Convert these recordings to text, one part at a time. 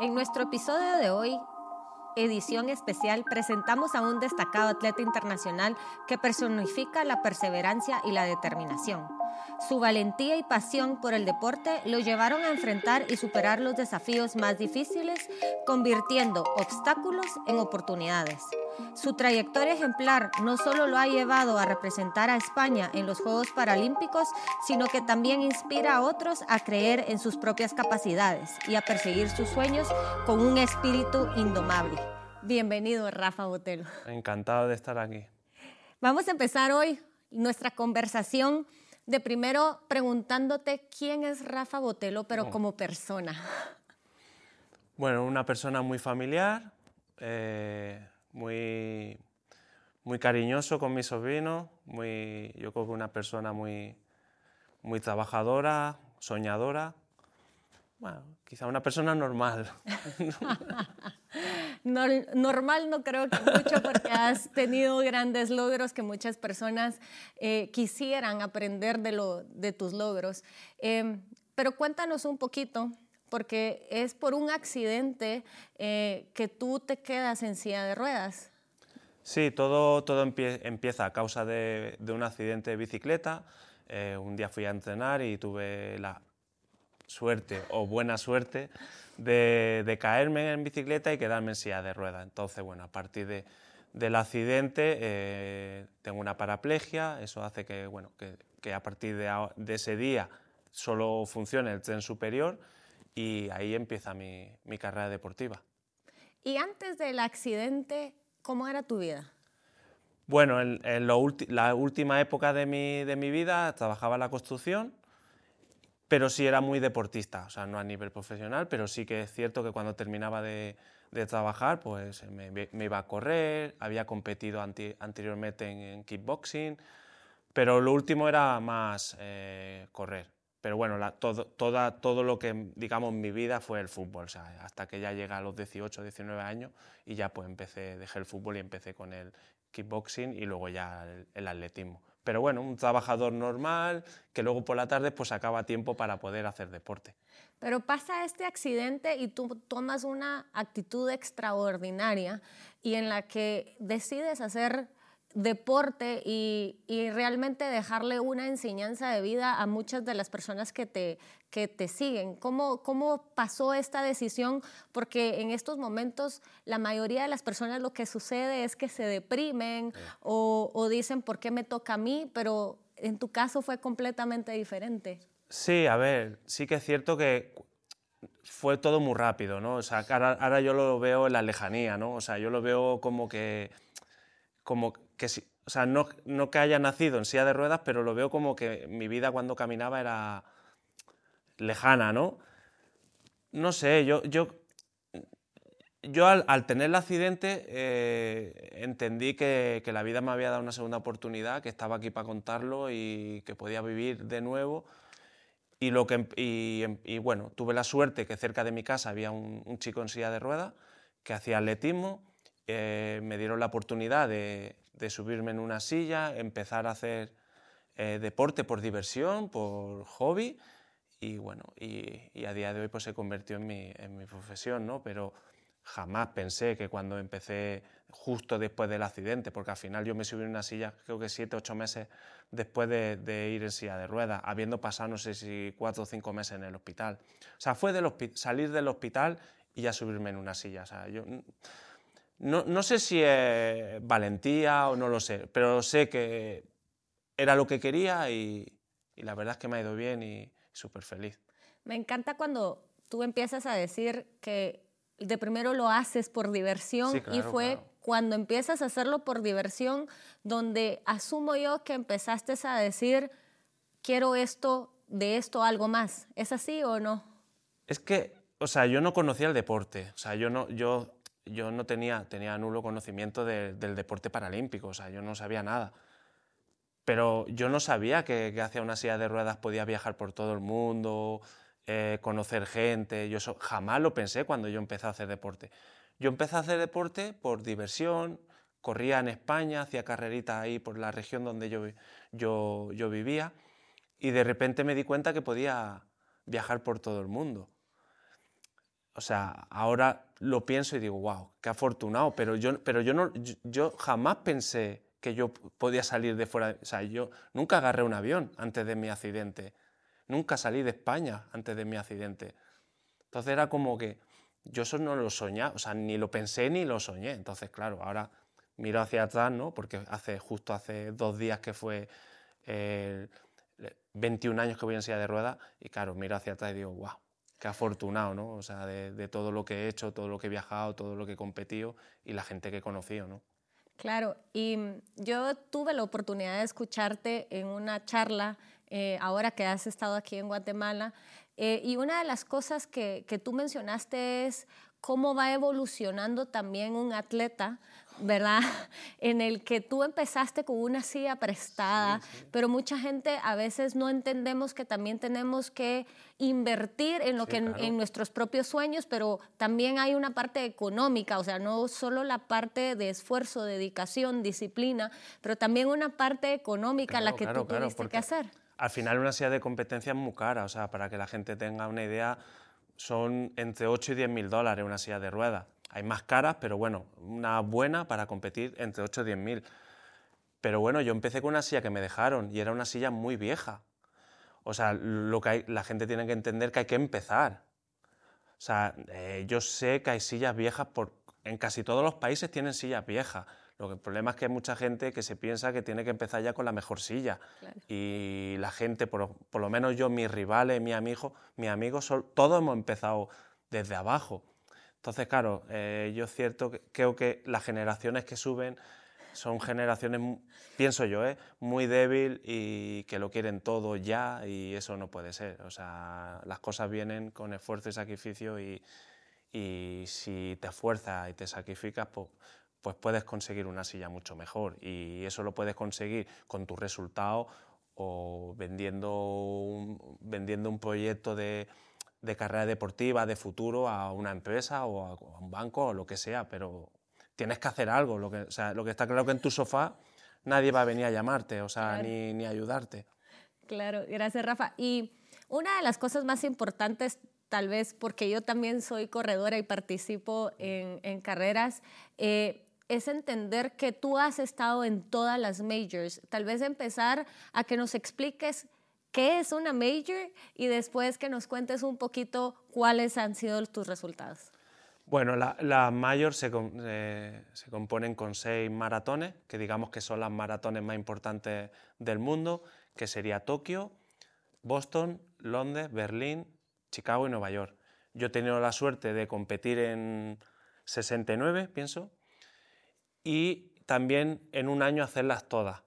En nuestro episodio de hoy, edición especial, presentamos a un destacado atleta internacional que personifica la perseverancia y la determinación. Su valentía y pasión por el deporte lo llevaron a enfrentar y superar los desafíos más difíciles, convirtiendo obstáculos en oportunidades. Su trayectoria ejemplar no solo lo ha llevado a representar a España en los Juegos Paralímpicos, sino que también inspira a otros a creer en sus propias capacidades y a perseguir sus sueños con un espíritu indomable. Bienvenido, Rafa Botelo. Encantado de estar aquí. Vamos a empezar hoy nuestra conversación de primero preguntándote quién es Rafa Botelo, pero Oh. como persona. Bueno, una persona muy familiar, eh, muy, muy cariñoso con mis sobrinos, muy, yo creo que una persona muy, muy trabajadora, soñadora. Bueno, quizá una persona normal. Nor- normal no creo que mucho porque has tenido grandes logros que muchas personas eh, quisieran aprender de, lo, de tus logros. Em, pero cuéntanos un poquito, porque es por un accidente eh, que tú te quedas en silla de ruedas. Sí, todo, todo empie- empieza a causa de, de un accidente de bicicleta. Eh, un día fui a entrenar y tuve la suerte o buena suerte de, de caerme en bicicleta y quedarme en silla de ruedas. Entonces, bueno, a partir de- del accidente eh, tengo una paraplegia, eso hace que, bueno, que, que a partir de, de ese día solo funcione el tren superior y ahí empieza mi, mi carrera deportiva. Y antes del accidente, ¿cómo era tu vida? Bueno, en, en la última época de mi, de mi vida trabajaba en la construcción, pero sí era muy deportista, o sea, no a nivel profesional, pero sí que es cierto que cuando terminaba de, de trabajar, pues me, me iba a correr, había competido anti- anteriormente en, en kickboxing, pero lo último era más eh, correr. Pero bueno, la- todo, todo lo que, digamos, mi vida fue el fútbol, hasta que ya llega a los 18, 19 años y ya pues empecé, dejé el fútbol y empecé con el kickboxing y luego ya el, el atletismo. Pero bueno, un trabajador normal que luego por la tarde pues sacaba tiempo para poder hacer deporte. Pero pasa este accidente y tú tomas una actitud extraordinaria y en la que decides hacer deporte y, y realmente dejarle una enseñanza de vida a muchas de las personas que te, que te siguen. ¿Cómo, ¿Cómo pasó esta decisión? Porque en estos momentos la mayoría de las personas lo que sucede es que se deprimen o, o dicen, ¿por qué me toca a mí? Pero en tu caso fue completamente diferente. Sí, a ver, sí que es cierto que fue todo muy rápido, ¿no? O sea, ahora, ahora yo lo veo en la lejanía, ¿no? O sea, yo lo veo como que, como que o sea, no, no que haya nacido en silla de ruedas, pero lo veo como que mi vida cuando caminaba era lejana, ¿no? No sé, yo, yo, yo al, tener el accidente eh, entendí que, que la vida me había dado una segunda oportunidad, que estaba aquí para contarlo y que podía vivir de nuevo. Y, lo que, em- em- y bueno, tuve la suerte que cerca de mi casa había un, un chico en silla de ruedas que hacía atletismo. eh, me dieron la oportunidad de, de subirme en una silla, empezar a hacer eh, deporte por diversión, por hobby. Y bueno, y, y a día de hoy pues se convirtió en mi, en mi profesión, ¿no? Pero jamás pensé que cuando empecé justo después del accidente, porque al final yo me subí en una silla creo que siete, ocho meses después de, de ir en silla de ruedas, habiendo pasado no sé si cuatro o cinco meses en el hospital. O sea, fue del salir del hospital y ya subirme en una silla. O sea, yo no, no sé si es valentía o no lo sé, pero sé que era lo que quería y, y la verdad es que me ha ido bien y súper feliz. Me encanta cuando tú empiezas a decir que de primero lo haces por diversión Sí, y fue claro. cuando empiezas a hacerlo por diversión donde asumo yo que empezaste a decir quiero esto, de esto algo más. ¿Es así o no? Es que, o sea, yo no conocía el deporte, o sea, yo no, yo, yo no tenía, tenía nulo conocimiento de- del deporte paralímpico, o sea, yo no sabía nada. Pero yo no sabía que, que hacia una silla de ruedas podía viajar por todo el mundo, eh, conocer gente, yo jamás lo pensé cuando yo empecé a hacer deporte. Yo empecé a hacer deporte por diversión, corría en España, hacía carreritas ahí por la región donde yo, yo, yo vivía y de repente me di cuenta que podía viajar por todo el mundo. O sea, ahora lo pienso y digo, wow, qué afortunado, pero yo, pero yo, no, yo, jamás pensé que yo podía salir de fuera, o sea, yo nunca agarré un avión antes de mi accidente, nunca salí de España antes de mi accidente. Entonces era como que yo eso no lo soñaba, o sea, ni lo pensé ni lo soñé. Entonces, claro, ahora miro hacia atrás, ¿no? Porque hace, justo hace dos días que fue 21 años que voy en silla de ruedas y claro, miro hacia atrás y digo, wow, qué afortunado, ¿no? O sea, de, todo lo que he hecho, todo lo que he viajado, todo lo que he competido y la gente que he conocido, ¿no? Claro, y yo tuve la oportunidad de escucharte en una charla eh, ahora que has estado aquí en Guatemala eh, y una de las cosas que, que tú mencionaste es cómo va evolucionando también un atleta ¿verdad? En el que tú empezaste con una silla prestada, pero mucha gente a veces no entendemos que también tenemos que invertir en lo que en, nuestros propios sueños, pero también hay una parte económica, o sea, no solo la parte de esfuerzo, dedicación, disciplina, pero también una parte económica la que tú tuviste que hacer. Al final una silla de competencia es muy cara, o sea, para que la gente tenga una idea, son entre 8 y 10 mil dólares una silla de ruedas. Hay más caras, pero bueno, una buena para competir entre 8 y 10 mil. Pero bueno, yo empecé con una silla que me dejaron y era una silla muy vieja. O sea, lo que hay, la gente tiene que entender que hay que empezar. O sea, eh, yo sé que hay sillas viejas, por, en casi todos los países tienen sillas viejas. Lo que, el problema es que hay mucha gente que se piensa que tiene que empezar ya con la mejor silla. Y la gente, por, por, lo menos yo, mis rivales, mi amigo, mis amigos, todos hemos empezado desde abajo. Entonces, claro, eh, yo cierto creo que las generaciones que suben son generaciones, pienso yo, ¿eh? muy débil y que lo quieren todo ya y eso no puede ser. O sea, las cosas vienen con esfuerzo y sacrificio y, si te esfuerzas y te sacrificas, pues, pues puedes conseguir una silla mucho mejor y eso lo puedes conseguir con tus resultados o vendiendo vendiendo un proyecto de, de carrera deportiva, de futuro, a una empresa o a, un banco o lo que sea, pero tienes que hacer algo. Lo que, o sea, lo que está claro que en tu sofá nadie va a venir a llamarte, o sea, ni, ni ayudarte. Claro, gracias Rafa. Y una de las cosas más importantes, tal vez porque yo también soy corredora y participo en, en carreras, eh, es entender que tú has estado en todas las majors. Tal vez empezar a que nos expliques qué es una major y después que nos cuentes un poquito cuáles han sido tus resultados. Bueno, las la majors se, eh, se, componen con seis maratones, que digamos que son las maratones más importantes del mundo, que sería Tokio, Boston, Londres, Berlín, Chicago y Nueva York. Yo he tenido la suerte de competir en 69, pienso, y también en un año hacerlas todas.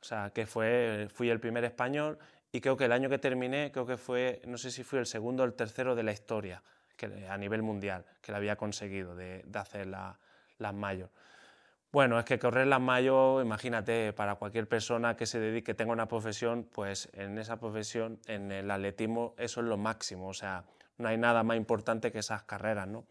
O sea, que fue, fui el primer español y creo que el año que terminé, creo que fue, no sé si fue el segundo o el tercero de la historia que, a nivel mundial que la había conseguido de, hacer las la. Bueno, es que correr las mayo, imagínate, para cualquier persona que se dedique, tenga una profesión, pues en esa profesión, en el atletismo, eso es lo máximo. O sea, no hay nada más importante que esas carreras, ¿no?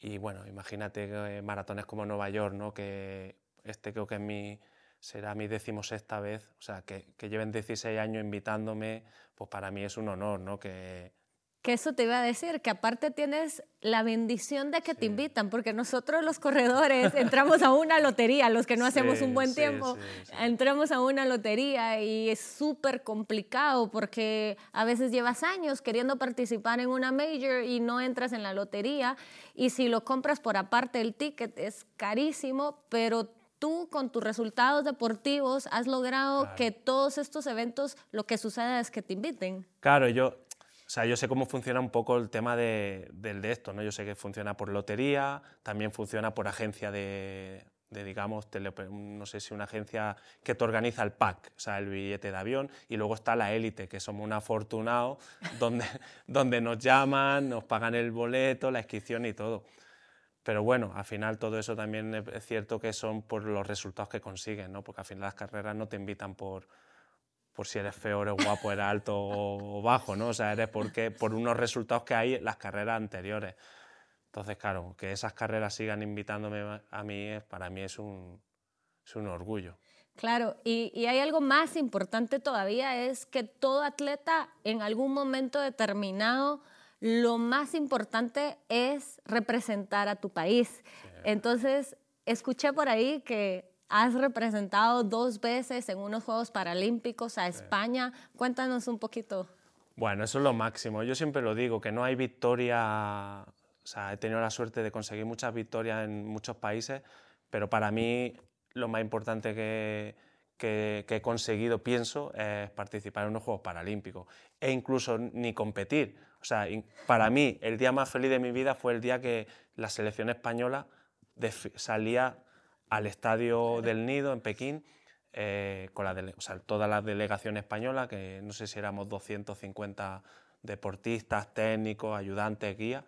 Y bueno, imagínate eh, maratones como Nueva York, ¿no? Que este creo que es mi, será mi decimosexta vez, o sea, que, que, lleven 16 años invitándome, pues para mí es un honor, ¿no? Que, que eso te iba a decir, que aparte tienes la bendición de que te invitan, porque nosotros los corredores entramos a una lotería, los que no hacemos un buen tiempo, entramos a una lotería y es súper complicado porque a veces llevas años queriendo participar en una major y no entras en la lotería y si lo compras por aparte el ticket es carísimo, pero tú con tus resultados deportivos has logrado que todos estos eventos lo que suceda es que te inviten. Claro, yo, o sea, yo sé cómo funciona un poco el tema de, del de esto, ¿no? Yo sé que funciona por lotería, también funciona por agencia de, de digamos, no sé si una agencia que te organiza el pack, o sea, el billete de avión, y luego está la élite, que somos un afortunado, donde, donde nos llaman, nos pagan el boleto, la inscripción y todo. Pero bueno, al final todo eso también es cierto que son por los resultados que consiguen, ¿no? porque al final las carreras no te invitan por, por si eres feo, eres guapo, eres alto o bajo, ¿no? o sea, eres porque, por unos resultados que hay en las carreras anteriores. Entonces, claro, que esas carreras sigan invitándome a mí, para mí es un, es un orgullo. Claro, y, y, hay algo más importante todavía, es que todo atleta en algún momento determinado lo más importante es representar a tu país. Entonces, escuché por ahí que has representado dos veces en unos Juegos Paralímpicos a España. Cuéntanos un poquito. Bueno, eso es lo máximo. Yo siempre lo digo, que no hay victoria, o sea, he tenido la suerte de conseguir muchas victorias en muchos países, pero para mí lo más importante que, que, he conseguido, pienso, es participar en unos Juegos Paralímpicos e incluso ni competir. O sea, para mí el día más feliz de mi vida fue el día que la selección española salía al estadio del Nido en Pekín eh, con la o sea, toda la delegación española, que no sé si éramos 250 deportistas, técnicos, ayudantes, guías,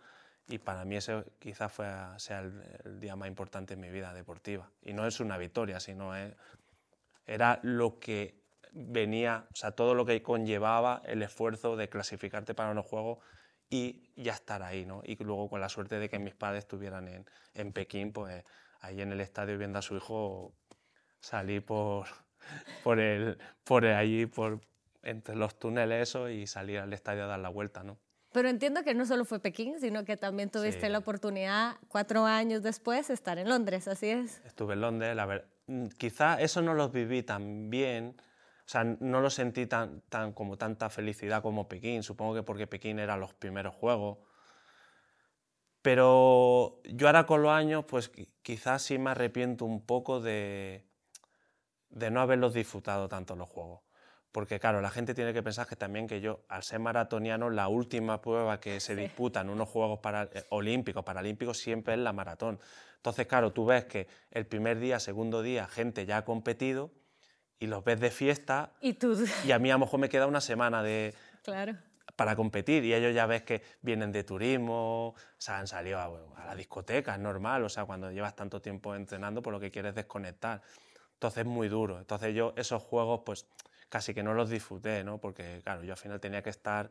y para mí ese quizás fue, sea el, el, día más importante en mi vida deportiva. Y no es una victoria, sino es era lo que venía, o sea, todo lo que conllevaba el esfuerzo de clasificarte para unos juegos y ya estar ahí, ¿no? Y luego con la suerte de que mis padres estuvieran en, en Pekín, pues ahí en el estadio viendo a su hijo salir por, por, el, por allí, por, entre los túneles eso y salir al estadio a dar la vuelta, ¿no? Pero entiendo que no solo fue Pekín, sino que también tuviste la oportunidad, cuatro años después, de estar en Londres, ¿así es? Estuve en Londres, la verdad Mm, quizá eso no lo viví tan bien, o sea, no lo sentí tan, tan, como tanta felicidad como Pekín, supongo que porque Pekín eran los primeros juegos. Pero yo ahora con los años, pues quizás sí me arrepiento un poco de, de no haberlos disfrutado tanto los juegos. Porque claro, la gente tiene que pensar que también que yo, al ser maratoniano, la última prueba que se disputa en unos Juegos para, eh, Olímpicos, Paralímpicos, siempre es la maratón. Entonces, claro, tú ves que el primer día, segundo día, gente ya ha competido y los ves de fiesta. Y tú. Y a mí a lo mejor me queda una semana de. Claro. Para competir y ellos ya ves que vienen de turismo, o sea, han salido a, a la discoteca, es normal, o sea, cuando llevas tanto tiempo entrenando, por lo que quieres desconectar. Entonces es muy duro. Entonces yo esos juegos, pues casi que no los disfruté, ¿no? Porque, claro, yo al final tenía que estar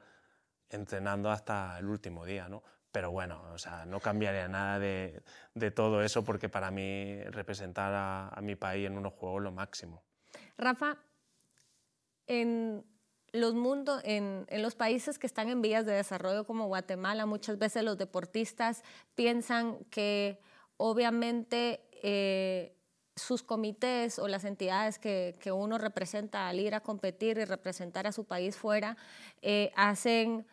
entrenando hasta el último día, ¿no? Pero bueno, o sea, no cambiaría nada de, de todo eso porque para mí representar a, a, mi país en unos juegos es lo máximo. Rafa, en los, mundos, en, en, los países que están en vías de desarrollo como Guatemala, muchas veces los deportistas piensan que obviamente eh, sus comités o las entidades que, que, uno representa al ir a competir y representar a su país fuera, eh, hacen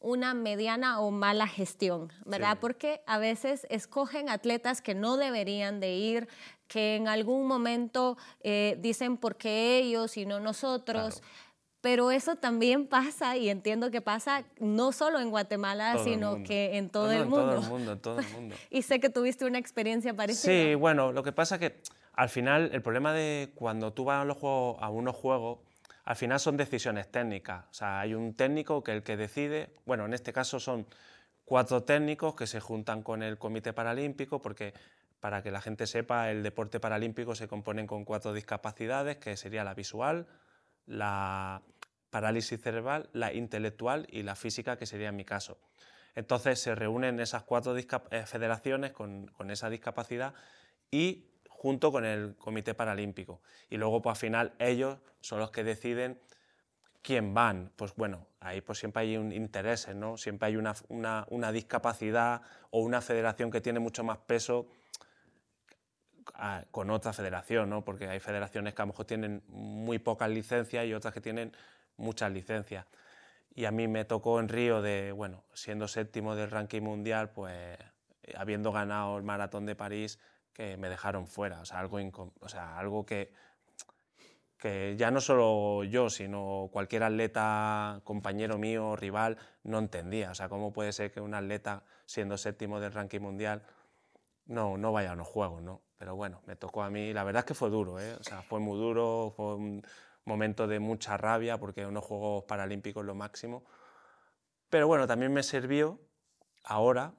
una mediana o mala gestión, ¿verdad? Porque a veces escogen atletas que no deberían de ir, que en algún momento eh, dicen por qué ellos y no nosotros. Pero eso también pasa, y entiendo que pasa no solo en Guatemala, sino que en todo, el mundo. En todo el mundo, en todo el mundo. y sé que tuviste una experiencia parecida. Sí, bueno, lo que pasa es que al final el problema de cuando tú vas a, los juegos, a unos juegos, al final son decisiones técnicas. O sea, hay un técnico que el que decide, bueno, en este caso son cuatro técnicos que se juntan con el Comité Paralímpico, porque para que la gente sepa, el deporte paralímpico se compone con cuatro discapacidades, que sería la visual, la parálisis cerebral, la intelectual y la física, que sería mi caso. Entonces se reúnen esas cuatro eh, federaciones con, con esa discapacidad y junto con el Comité Paralímpico. Y luego, pues al final, ellos son los que deciden quién van. Pues bueno, ahí pues siempre hay un interés, ¿no? Siempre hay una, una, una discapacidad o una federación que tiene mucho más peso con otra federación, ¿no? Porque hay federaciones que a lo mejor tienen muy pocas licencias y otras que tienen muchas licencias. Y a mí me tocó en Río de, bueno, siendo séptimo del ranking mundial, pues habiendo ganado el maratón de París, que me dejaron fuera, o sea, algo, o sea, algo que, que ya no solo yo, sino cualquier atleta, compañero mío, rival, no entendía. O sea, ¿cómo puede ser que un atleta, siendo séptimo del ranking mundial, no, no vaya a unos juegos, ¿no? Pero bueno, me tocó a mí, la verdad es que fue duro, ¿eh? O sea, fue muy duro, fue un momento de mucha rabia, porque unos Juegos Paralímpicos lo máximo. Pero bueno, también me sirvió ahora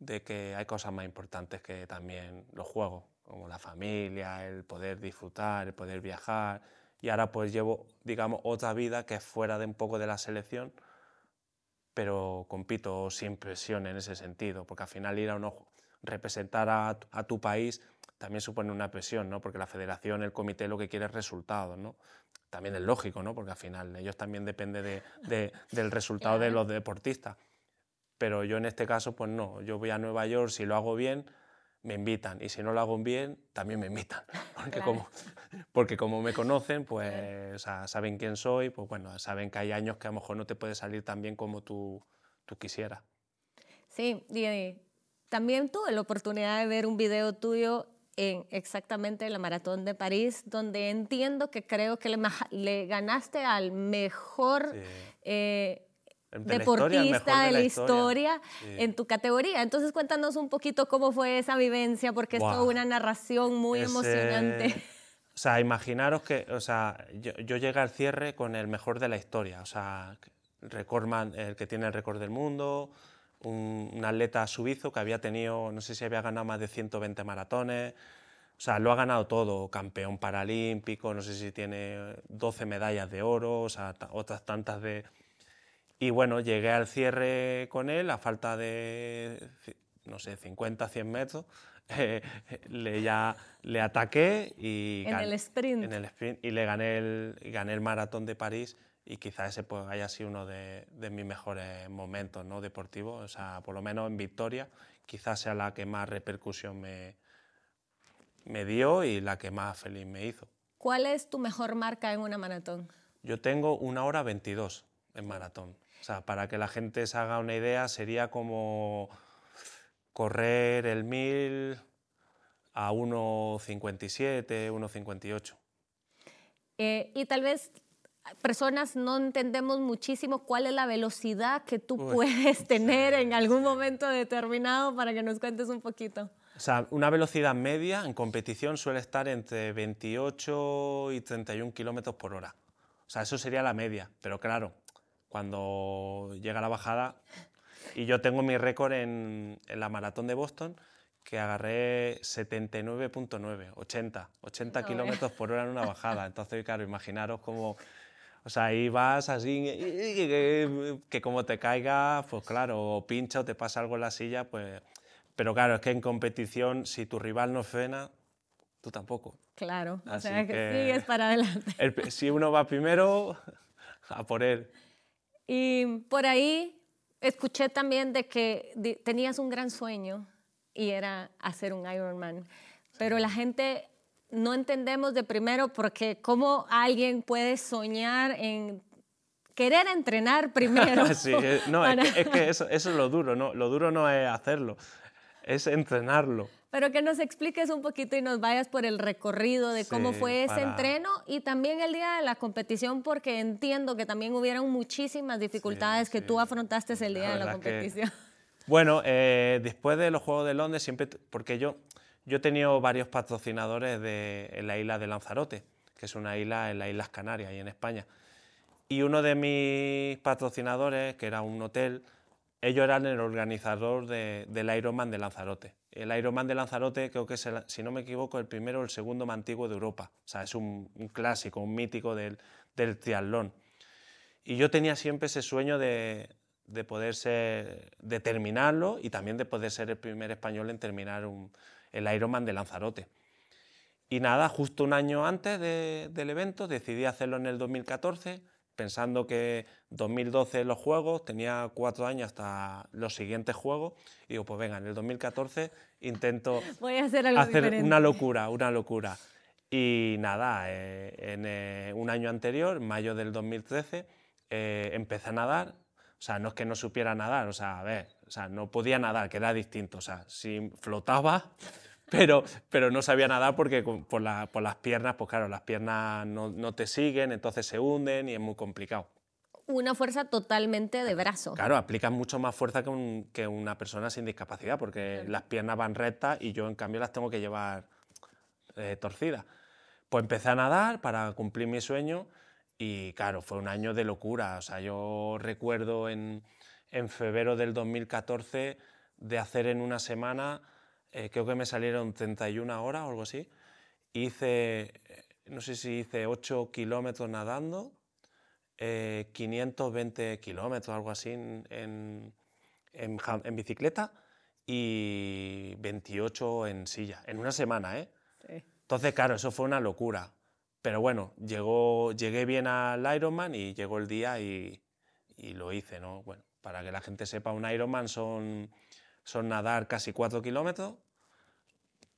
de que hay cosas más importantes que también los juegos, como la familia, el poder disfrutar, el poder viajar. Y ahora pues llevo, digamos, otra vida que es fuera de un poco de la selección, pero compito sin presión en ese sentido, porque al final ir a uno, representar a, tu país también supone una presión, ¿no? Porque la federación, el comité lo que quiere es resultados, ¿no? También es lógico, ¿no? Porque al final ellos también dependen de, del resultado de los deportistas pero yo en este caso, pues no, yo voy a Nueva York, si lo hago bien, me invitan, y si no lo hago bien, también me invitan, porque, como, porque como me conocen, pues saben quién soy, pues bueno, saben que hay años que a lo mejor no te puede salir tan bien como tú, tú quisieras. Sí, y también tuve la oportunidad de ver un video tuyo en exactamente la maratón de París, donde entiendo que creo que le, ganaste al mejor eh, deportista de la historia, en tu categoría. Entonces cuéntanos un poquito cómo fue esa vivencia, porque es toda una narración muy emocionante. O sea, imaginaros que o sea, yo, yo, llegué al cierre con el mejor de la historia, o sea, recordman, el que tiene el récord del mundo, un, atleta suizo que había tenido, no sé si había ganado más de 120 maratones, o sea, lo ha ganado todo, campeón paralímpico, no sé si tiene 12 medallas de oro, o sea, otras tantas de... Y bueno, llegué al cierre con él a falta de, no sé, 50, 100 metros, le, ya, le ataqué y... En el sprint. En el sprint y le gané el, gané el maratón de París y quizás ese pues, haya sido uno de, mis mejores momentos ¿no? deportivos, o sea, por lo menos en victoria, quizás sea la que más repercusión me, me dio y la que más feliz me hizo. ¿Cuál es tu mejor marca en una maratón? Yo tengo una hora 22 en maratón. O sea, para que la gente se haga una idea, sería como correr el 1000 a 1.57, 1.58. Eh, y tal vez personas no entendemos muchísimo cuál es la velocidad que tú puedes tener en algún momento determinado para que nos cuentes un poquito. O sea, una velocidad media en competición suele estar entre 28 y 31 kilómetros por hora. O sea, eso sería la media. Pero claro, cuando llega la bajada, y yo tengo mi récord en, en la maratón de Boston, que agarré 79.9, 80, 80 kilómetros por hora en una bajada. Entonces, claro, imaginaros cómo o sea, ahí vas así, que, como te caiga, pues claro, o pincha o te pasa algo en la silla, pues... Pero claro, es que en competición, si tu rival no frena, tú tampoco. Claro, o sea, que, sigues para adelante. si uno va primero, a por él. Y por ahí escuché también de que tenías un gran sueño y era hacer un Ironman. Pero la gente no entendemos de primero porque cómo alguien puede soñar en querer entrenar primero. sí, eh, no, es que, eso, es lo duro, ¿no? Lo duro no es hacerlo, es entrenarlo. Pero que nos expliques un poquito y nos vayas por el recorrido de cómo fue ese entreno y también el día de la competición, porque entiendo que también hubieron muchísimas dificultades que tú afrontaste el día de la competición. bueno, eh, después de los Juegos de Londres, siempre, porque yo, yo he tenido varios patrocinadores de, en la isla de Lanzarote, que es una isla en las Islas Canarias y en España. Y uno de mis patrocinadores, que era un hotel, ellos eran el organizador del Ironman de Lanzarote. El Ironman de Lanzarote creo que es, si no me equivoco, el primero o el segundo más antiguo de Europa. O sea, es un, clásico, un mítico del, del, triatlón. Y yo tenía siempre ese sueño de, de poder de terminarlo y también de poder ser el primer español en terminar un, el Ironman de Lanzarote. Y nada, justo un año antes del evento decidí hacerlo en el 2014, pensando que 2012 los juegos, tenía cuatro años hasta los siguientes juegos, y digo, pues venga, en el 2014 intento Voy a hacer, algo hacer una locura, una locura. Y nada, eh, en eh, un año anterior, mayo del 2013, eh, empecé a nadar. O sea, no es que no supiera nadar, o sea, a ver, o sea, no podía nadar, que era distinto. O sea, si flotaba, pero, pero no sabía nadar porque por, las piernas, pues claro, las piernas no, te siguen, entonces se hunden y es muy complicado. Una fuerza totalmente de brazo. Claro, aplicas mucho más fuerza que, una persona sin discapacidad, porque las piernas van rectas y yo en cambio las tengo que llevar eh, torcidas. Pues empecé a nadar para cumplir mi sueño y claro, fue un año de locura. O sea, yo recuerdo en, en febrero del 2014 de hacer en una semana, eh, creo que me salieron 31 horas o algo así. Hice, eh, no sé si hice 8 kilómetros nadando, 520 eh, kilómetros, algo así, en, en, bicicleta y 28 en silla, en una semana, ¿eh? Entonces, claro, eso fue una locura. Pero bueno, llegó, llegué bien al Ironman y llegó el día y, y lo hice, ¿no? Bueno, para que la gente sepa, un Ironman son, son nadar casi 4 kilómetros,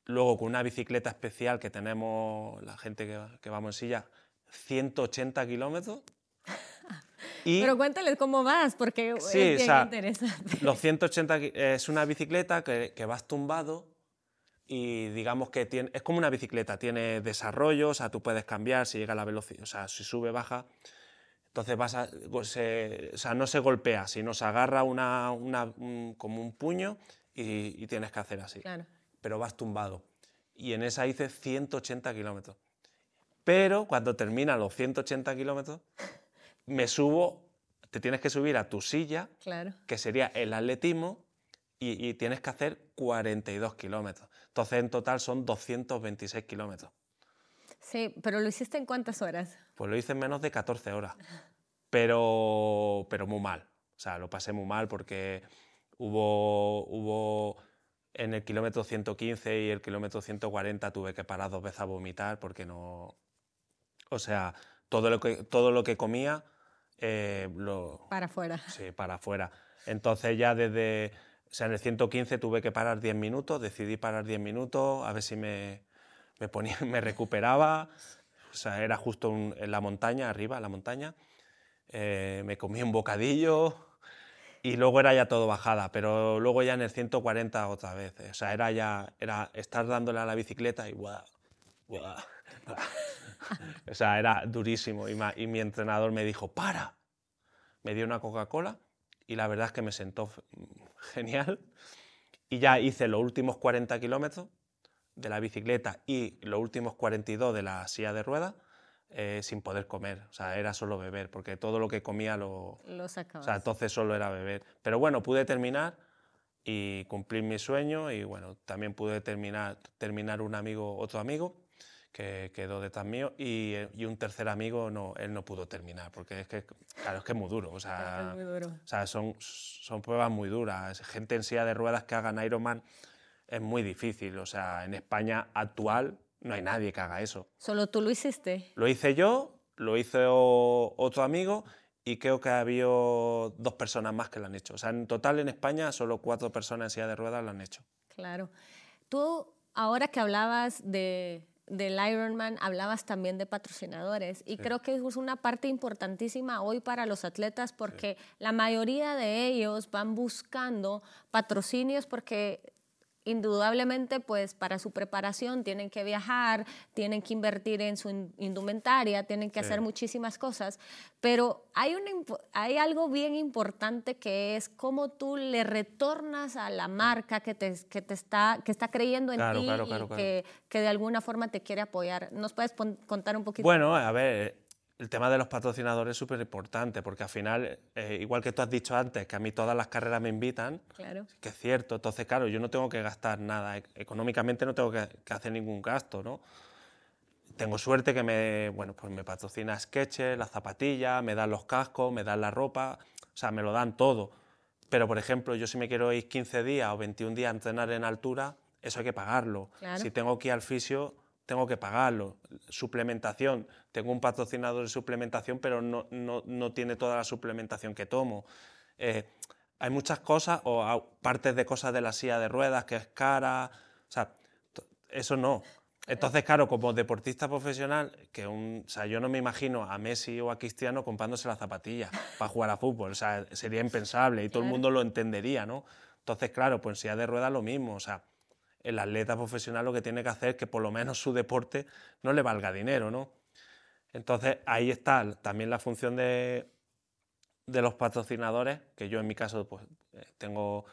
luego con una bicicleta especial que tenemos la gente que, que vamos en silla, 180 kilómetros. Pero cuéntales cómo vas, porque es bien interesante. Los 180 es una bicicleta que, que vas tumbado y digamos que tiene, es como una bicicleta, tiene desarrollo, o sea, tú puedes cambiar si llega la velocidad, o sea, si sube, baja. Entonces vas a, se, o sea, no se golpea, sino se agarra una, una como un puño y, y, tienes que hacer así. Claro. Pero vas tumbado. Y en esa hice 180 kilómetros. Pero cuando terminan los 180 kilómetros, me subo, te tienes que subir a tu silla, claro. que sería el atletismo, y, y tienes que hacer 42 kilómetros. Entonces en total son 226 kilómetros. Sí, pero ¿lo hiciste en cuántas horas? Pues lo hice en menos de 14 horas, pero, pero muy mal. O sea, lo pasé muy mal porque hubo, hubo en el kilómetro 115 y el kilómetro 140 tuve que parar dos veces a vomitar porque no... O sea, todo lo que, todo lo que comía... Eh, lo, para afuera. Sí, para afuera. Entonces ya desde... O sea, en el 115 tuve que parar 10 minutos, decidí parar 10 minutos, a ver si me, me, ponía, me recuperaba. O sea, era justo un, en la montaña, arriba, en la montaña. Eh, me comí un bocadillo y luego era ya todo bajada, pero luego ya en el 140 otra vez. O sea, era ya era estar dándole a la bicicleta y guau, guau, O sea, era durísimo. Y, y mi entrenador me dijo, para. Me dio una Coca-Cola y la verdad es que me sentó genial. Y ya hice los últimos 40 kilómetros de la bicicleta y los últimos 42 de la silla de ruedas eh, sin poder comer. O sea, era solo beber, porque todo lo que comía lo... Lo sacabas. O sea, entonces solo era beber. Pero bueno, pude terminar y cumplir mi sueño y bueno, también pude terminar, terminar un amigo, otro amigo que quedó detrás mío y, y, un tercer amigo no, él no pudo terminar porque es que claro es que es muy duro o sea, es muy duro. O sea son, son pruebas muy duras gente en silla de ruedas que hagan Ironman es muy difícil o sea en España actual no hay nadie que haga eso. Solo tú lo hiciste lo hice yo lo hizo otro amigo y creo que había dos personas más que lo han hecho. O sea en total en España solo cuatro personas en silla de ruedas lo han hecho. Claro. Tú ahora que hablabas de del Ironman hablabas también de patrocinadores y sí. creo que es una parte importantísima hoy para los atletas porque sí. la mayoría de ellos van buscando patrocinios porque indudablemente pues para su preparación tienen que viajar, tienen que invertir en su indumentaria, tienen que sí. hacer muchísimas cosas, pero hay, una, hay algo bien importante que es cómo tú le retornas a la marca que, te, que, te está, que está creyendo en claro, ti claro, claro, y que, que, de alguna forma te quiere apoyar. ¿Nos puedes contar un poquito? Bueno, a ver, el tema de los patrocinadores es súper importante, porque al final, eh, igual que tú has dicho antes, que a mí todas las carreras me invitan, claro. que es cierto, entonces, claro, yo no tengo que gastar nada, económicamente no tengo que, que hacer ningún gasto, ¿no? Tengo suerte que me, bueno, pues me patrocina Sketches, las zapatillas, me dan los cascos, me dan la ropa, o sea, me lo dan todo. Pero, por ejemplo, yo si me quiero ir 15 días o 21 días a entrenar en altura, eso hay que pagarlo. Claro. Si tengo que ir al fisio, tengo que pagarlo. Suplementación, tengo un patrocinador de suplementación, pero no, no, no tiene toda la suplementación que tomo. Eh, hay muchas cosas, o partes de cosas de la silla de ruedas que es cara, o sea, eso no. Entonces, claro, como deportista profesional, que un, o sea, yo no me imagino a Messi o a Cristiano comprándose las zapatillas para jugar a fútbol, o sea, sería impensable y todo el mundo lo entendería, ¿no? Entonces, claro, pues en silla de ruedas lo mismo, o sea, el atleta profesional lo que tiene que hacer es que por lo menos su deporte no le valga dinero, ¿no? Entonces ahí está también la función de, de los patrocinadores, que yo en mi caso pues, tengo,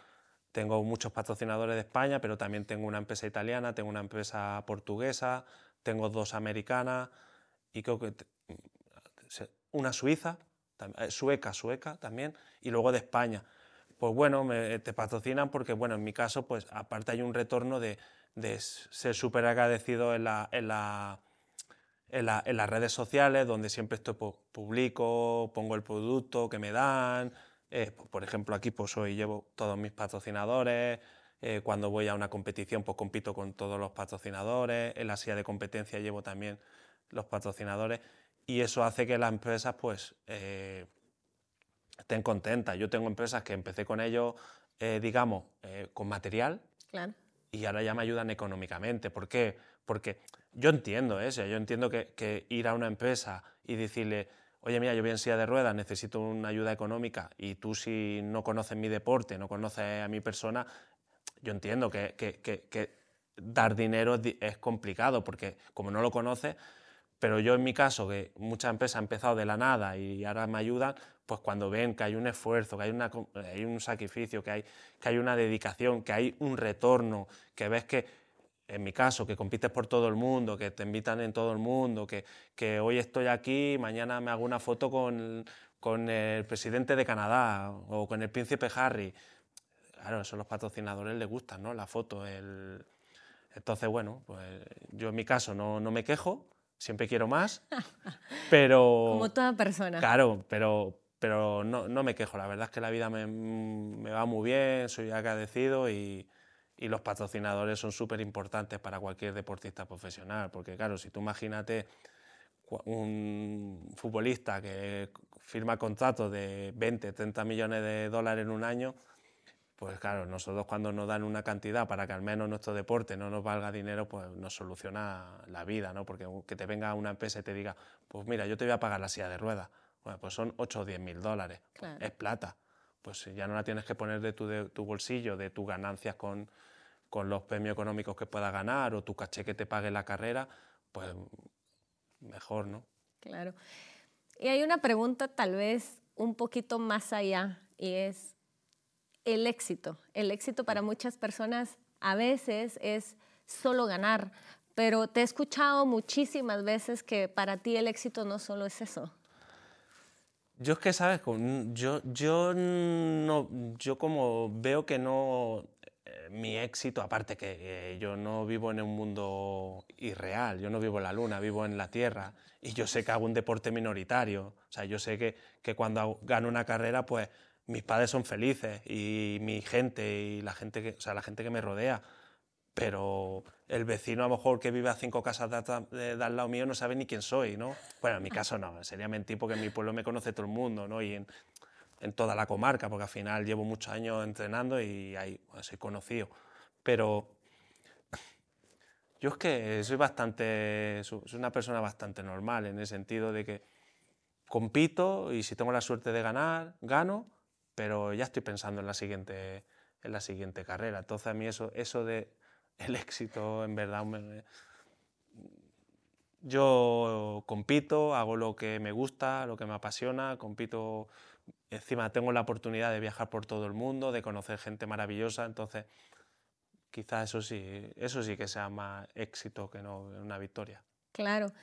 tengo muchos patrocinadores de España, pero también tengo una empresa italiana, tengo una empresa portuguesa, tengo dos americanas y creo que una suiza, sueca, sueca también, y luego de España pues bueno, te patrocinan porque, bueno, en mi caso, pues aparte hay un retorno de, ser súper agradecido en, la, en, la, en, la, en, las redes sociales, donde siempre estoy pues, publico, pongo el producto que me dan. Eh, por ejemplo, aquí pues hoy llevo todos mis patrocinadores. Eh, cuando voy a una competición, pues compito con todos los patrocinadores. En la silla de competencia llevo también los patrocinadores. Y eso hace que las empresas, pues, eh, estén contentas. Yo tengo empresas que empecé con ellos, eh, digamos, eh, con material y ahora ya me ayudan económicamente. ¿Por qué? Porque yo entiendo eso, yo entiendo que, que, ir a una empresa y decirle, oye, mira, yo voy en silla de ruedas, necesito una ayuda económica y tú si no conoces mi deporte, no conoces a mi persona, yo entiendo que, que dar dinero es complicado porque como no lo conoces, pero yo en mi caso, que muchas empresas han empezado de la nada y ahora me ayudan, pues cuando ven que hay un esfuerzo, que hay, una, hay un sacrificio, que hay, que hay una dedicación, que hay un retorno, que ves que, en mi caso, que compites por todo el mundo, que te invitan en todo el mundo, que, que hoy estoy aquí, mañana me hago una foto con, con el presidente de Canadá o con el príncipe Harry. Claro, eso a los patrocinadores les gusta, ¿no? La foto, el... Entonces, bueno, pues yo en mi caso no, no me quejo, siempre quiero más, pero... Como toda persona. Claro, pero, pero no, no me quejo, la verdad es que la vida me, me va muy bien, soy agradecido y, y los patrocinadores son súper importantes para cualquier deportista profesional, porque claro, si tú imagínate un futbolista que firma contratos de 20, 30 millones de dólares en un año, pues claro, nosotros cuando nos dan una cantidad para que al menos nuestro deporte no nos valga dinero, pues nos soluciona la vida, ¿no? Porque que te venga una empresa y te diga, pues mira, yo te voy a pagar la silla de ruedas, bueno, pues son 8 o 10 mil dólares, es plata, pues ya no la tienes que poner de tu, de tu bolsillo, de tus ganancias con, con los premios económicos que puedas ganar o tu caché que te pague la carrera, pues mejor, ¿no? Claro. Y hay una pregunta tal vez un poquito más allá y es, el éxito. El éxito para muchas personas a veces es solo ganar, pero te he escuchado muchísimas veces que para ti el éxito no solo es eso. Yo es que, ¿sabes? Yo, yo, no, yo como veo que no, eh, mi éxito, aparte que yo no vivo en un mundo irreal, yo no vivo en la luna, vivo en la tierra, y yo sé que hago un deporte minoritario, o sea, yo sé que, que cuando gano una carrera, pues mis padres son felices y mi gente y la gente que, o sea, la gente que me rodea. Pero el vecino a lo mejor que vive a cinco casas de, al lado mío no sabe ni quién soy, ¿no? Bueno, en mi caso no, sería mentir porque en mi pueblo me conoce todo el mundo, ¿no? Y en, en toda la comarca, porque al final llevo muchos años entrenando y ahí soy conocido. Pero yo es que soy bastante, soy una persona bastante normal en el sentido de que compito y si tengo la suerte de ganar, gano pero ya estoy pensando en la siguiente, en la siguiente carrera. Entonces a mí eso, eso de el éxito, en verdad, yo compito, hago lo que me gusta, lo que me apasiona, compito, encima tengo la oportunidad de viajar por todo el mundo, de conocer gente maravillosa, entonces quizás eso sí, eso sí que sea más éxito que no una victoria. Claro.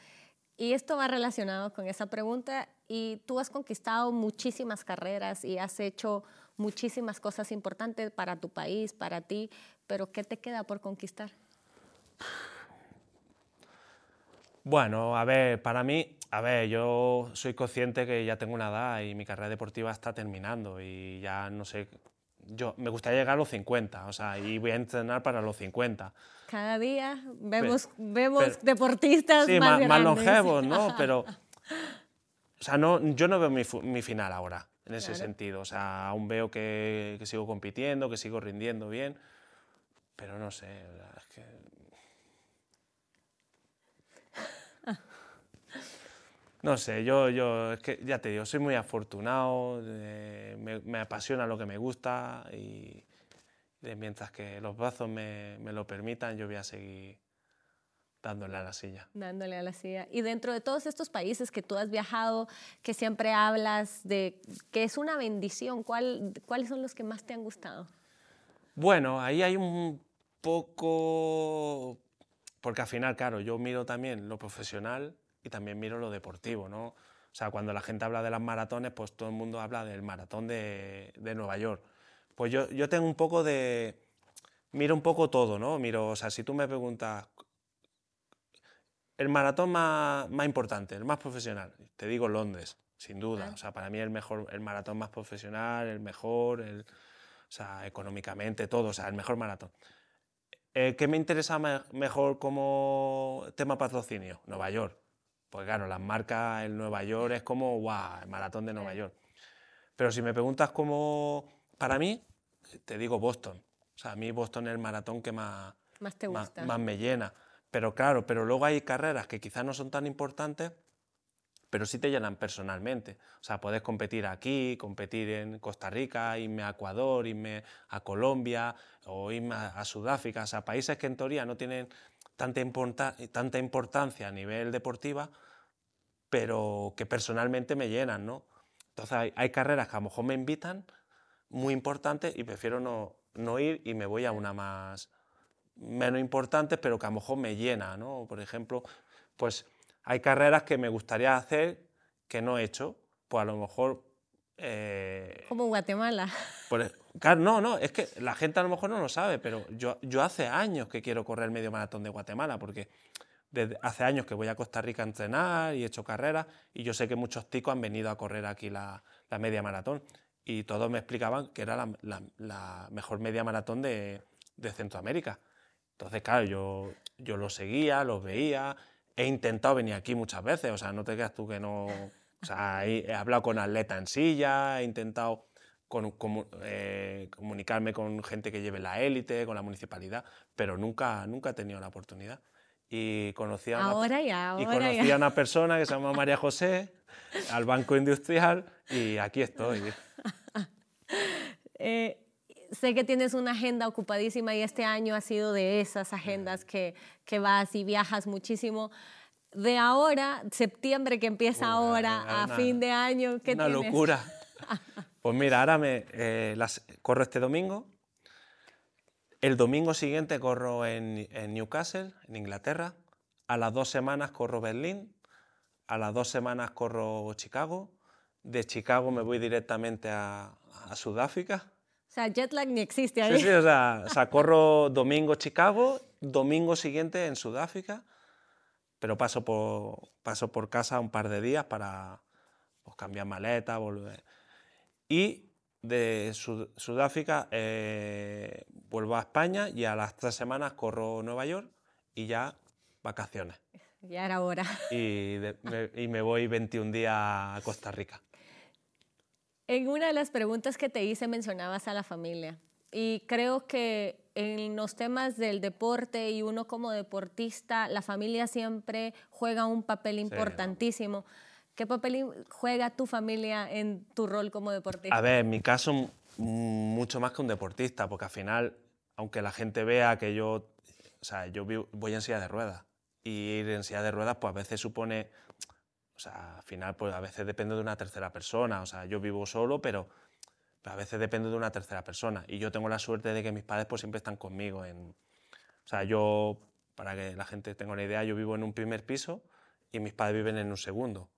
Y esto va relacionado con esa pregunta y tú has conquistado muchísimas carreras y has hecho muchísimas cosas importantes para tu país, para ti, pero ¿qué te queda por conquistar? Bueno, a ver, para mí, a ver, yo soy consciente que ya tengo una edad y mi carrera deportiva está terminando y ya no sé, yo me gustaría llegar a los 50, o sea, y voy a entrenar para los 50 cada día vemos, vemos deportistas más, más, longevos, ¿no? Pero, o sea, no, yo no veo mi, mi final ahora, en ese sentido. O sea, aún veo que, que, sigo compitiendo, que sigo rindiendo bien, pero no sé, es que... No sé, yo, yo, es que ya te digo, soy muy afortunado, eh, me, me apasiona lo que me gusta y mientras que los brazos me, me, lo permitan, yo voy a seguir dándole a la silla. Dándole a la silla. Y dentro de todos estos países que tú has viajado, que siempre hablas de que es una bendición, ¿cuál, ¿cuáles son los que más te han gustado? Bueno, ahí hay un poco, porque al final, claro, yo miro también lo profesional y también miro lo deportivo, ¿no? O sea, cuando la gente habla de las maratones, pues todo el mundo habla del maratón de, de Nueva York. Pues yo, yo tengo un poco de... Miro un poco todo, ¿no? Miro, o sea, si tú me preguntas el maratón más, más importante, el más profesional, te digo Londres, sin duda. O sea, para mí el mejor, el maratón más profesional, el mejor, el, o sea, económicamente, todo, o sea, el mejor maratón. Eh, ¿Qué me interesa mejor como tema patrocinio? Nueva York. Pues claro, las marcas en Nueva York es como, guau, el maratón de Nueva York. Pero si me preguntas cómo, para mí, te digo Boston. O sea, a mí Boston es el maratón que más, más, te gusta. más, me llena. Pero claro, pero luego hay carreras que quizás no son tan importantes, pero sí te llenan personalmente. O sea, puedes competir aquí, competir en Costa Rica, irme a Ecuador, irme a Colombia o irme a, Sudáfrica. O sea, países que en teoría no tienen tanta, tanta importancia a nivel deportiva, pero que personalmente me llenan, ¿no? Entonces hay, carreras que a lo mejor me invitan, muy importantes, y prefiero no, no, ir y me voy a una más menos importante, pero que a lo mejor me llena, ¿no? Por ejemplo, pues hay carreras que me gustaría hacer que no he hecho, pues a lo mejor... Eh, Como Guatemala. no, no, es que la gente a lo mejor no lo sabe, pero yo, yo hace años que quiero correr el medio maratón de Guatemala, porque desde hace años que voy a Costa Rica a entrenar y he hecho carreras y yo sé que muchos ticos han venido a correr aquí la, media maratón y todos me explicaban que era la, mejor media maratón de, Centroamérica. Entonces, claro, yo, yo los seguía, los veía, he intentado venir aquí muchas veces, o sea, no te creas tú que no... O sea, he, hablado con atletas en silla, he intentado eh, comunicarme con gente que lleve la élite, con la municipalidad, pero nunca, nunca he tenido la oportunidad y conocí a una, y conocí a una persona que se llama María José, al Banco Industrial, y aquí estoy. Eh, sé que tienes una agenda ocupadísima y este año ha sido de esas agendas que, que vas y viajas muchísimo. De ahora, septiembre que empieza ahora, a fin de año, ¿qué una locura. pues mira, ahora me eh, las, corro este domingo, el domingo siguiente corro en, Newcastle, en Inglaterra. A las dos semanas corro Berlín. A las dos semanas corro Chicago. De Chicago me voy directamente a, Sudáfrica. O sea, jet lag ni existe ahí. Sí, sí, o sea, corro domingo Chicago, domingo siguiente en Sudáfrica, pero paso por, paso por casa un par de días para pues, cambiar maleta, volver. Y de Sudáfrica eh, vuelvo a España y a las tres semanas corro Nueva York y ya vacaciones. Ya era hora. Y, me, y me voy 21 días a Costa Rica. En una de las preguntas que te hice mencionabas a la familia y creo que en los temas del deporte y uno como deportista, la familia siempre juega un papel importantísimo. ¿Qué papel juega tu familia en tu rol como deportista? A ver, en mi caso, mucho más que un deportista, porque al final, aunque la gente vea que yo, o sea, yo voy en silla de ruedas, y ir en silla de ruedas, pues a veces supone, o sea, al final, pues a veces depende de una tercera persona, o sea, yo vivo solo, pero, a veces depende de una tercera persona, y yo tengo la suerte de que mis padres pues siempre están conmigo en, o sea, yo, para que la gente tenga una idea, yo vivo en un primer piso y mis padres viven en un segundo.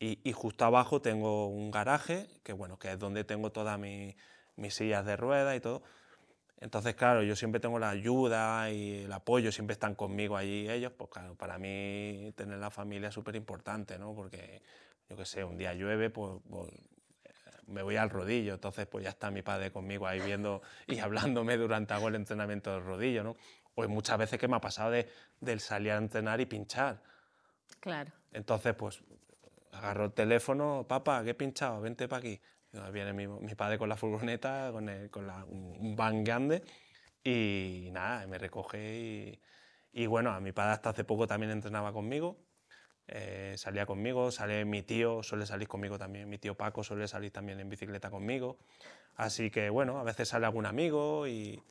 Y, justo abajo tengo un garaje, que bueno, que es donde tengo todas mis sillas de ruedas y todo. Entonces, claro, yo siempre tengo la ayuda y el apoyo, siempre están conmigo allí ellos, pues claro, para mí tener la familia es súper importante, ¿no? Porque, yo qué sé, un día llueve, pues, pues, me voy al rodillo, entonces pues ya está mi padre conmigo ahí viendo y hablándome durante el entrenamiento del rodillo, ¿no? O muchas veces que me ha pasado de, del salir a entrenar y pinchar. Claro. Entonces, pues agarro el teléfono, papá, ¿qué he pinchado? Vente para aquí. viene mi, padre con la furgoneta, con, un van grande y nada, me recoge y, bueno, a mi padre hasta hace poco también entrenaba conmigo, eh, salía conmigo, sale mi tío, suele salir conmigo también, mi tío Paco suele salir también en bicicleta conmigo, así que bueno, a veces sale algún amigo y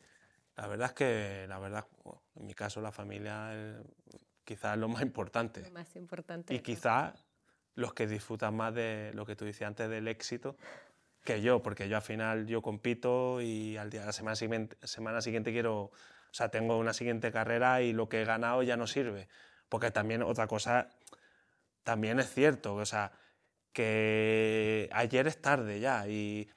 la verdad es que, la verdad, en mi caso la familia quizás es lo más importante. Lo más importante. Y quizás los que disfrutan más de lo que tú decías antes del éxito que yo, porque yo al final yo compito y al día, la semana siguiente, semana siguiente quiero, o sea, tengo una siguiente carrera y lo que he ganado ya no sirve. Porque también otra cosa, también es cierto, o sea, que ayer es tarde ya y,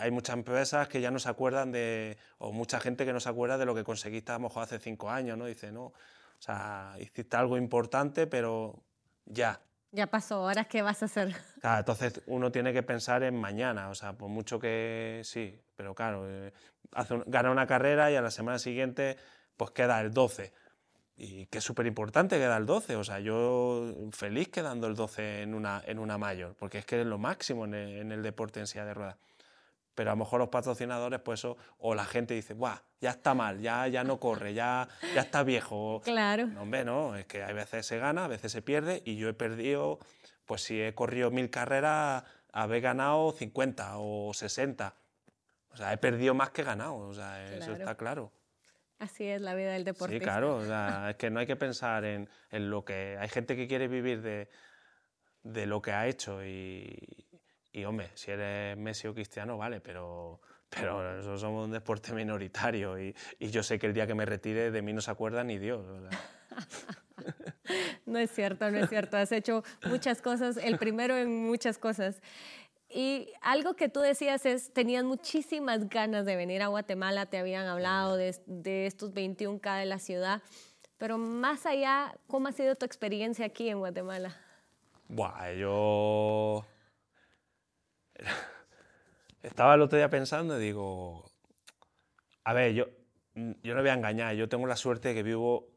hay muchas empresas que ya no se acuerdan de, o mucha gente que no se acuerda de lo que conseguiste a lo mejor hace cinco años, ¿no? Dice, no, o sea, hiciste algo importante, pero ya, ya pasó, ahora qué vas a hacer. Claro, entonces uno tiene que pensar en mañana, o sea, por mucho que sí, pero claro, eh, gana una carrera y a la semana siguiente pues queda el 12. y que es súper importante quedar el 12. O sea, yo feliz quedando el 12 en una, en una mayor, porque es que es lo máximo en el, en el deporte en silla de ruedas. Pero a lo mejor los patrocinadores, pues eso, o la gente dice, ¡buah! Ya está mal, ya, ya no corre, ya, ya está viejo. Claro. No, hombre, no, es que a veces se gana, a veces se pierde, y yo he perdido, pues si he corrido mil carreras, haber ganado 50 o 60. O sea, he perdido más que ganado, o sea, eso Claro. está claro. Así es la vida del deportista. Sí, claro, o sea, es que no hay que pensar en, en lo que... Hay gente que quiere vivir de, de lo que ha hecho y, y, hombre, si eres Messi o Cristiano, vale, pero, pero nosotros somos un deporte minoritario y, y yo sé que el día que me retire de mí no se acuerda ni Dios. No es cierto, no es cierto. Has hecho muchas cosas, el primero en muchas cosas. Y algo que tú decías es, tenías muchísimas ganas de venir a Guatemala, te habían hablado de, de estos 21K de la ciudad, pero más allá, ¿cómo ha sido tu experiencia aquí en Guatemala? Buah, yo... Estaba el otro día pensando y digo, a ver, yo, yo no voy a engañar, yo tengo la suerte de que vivo,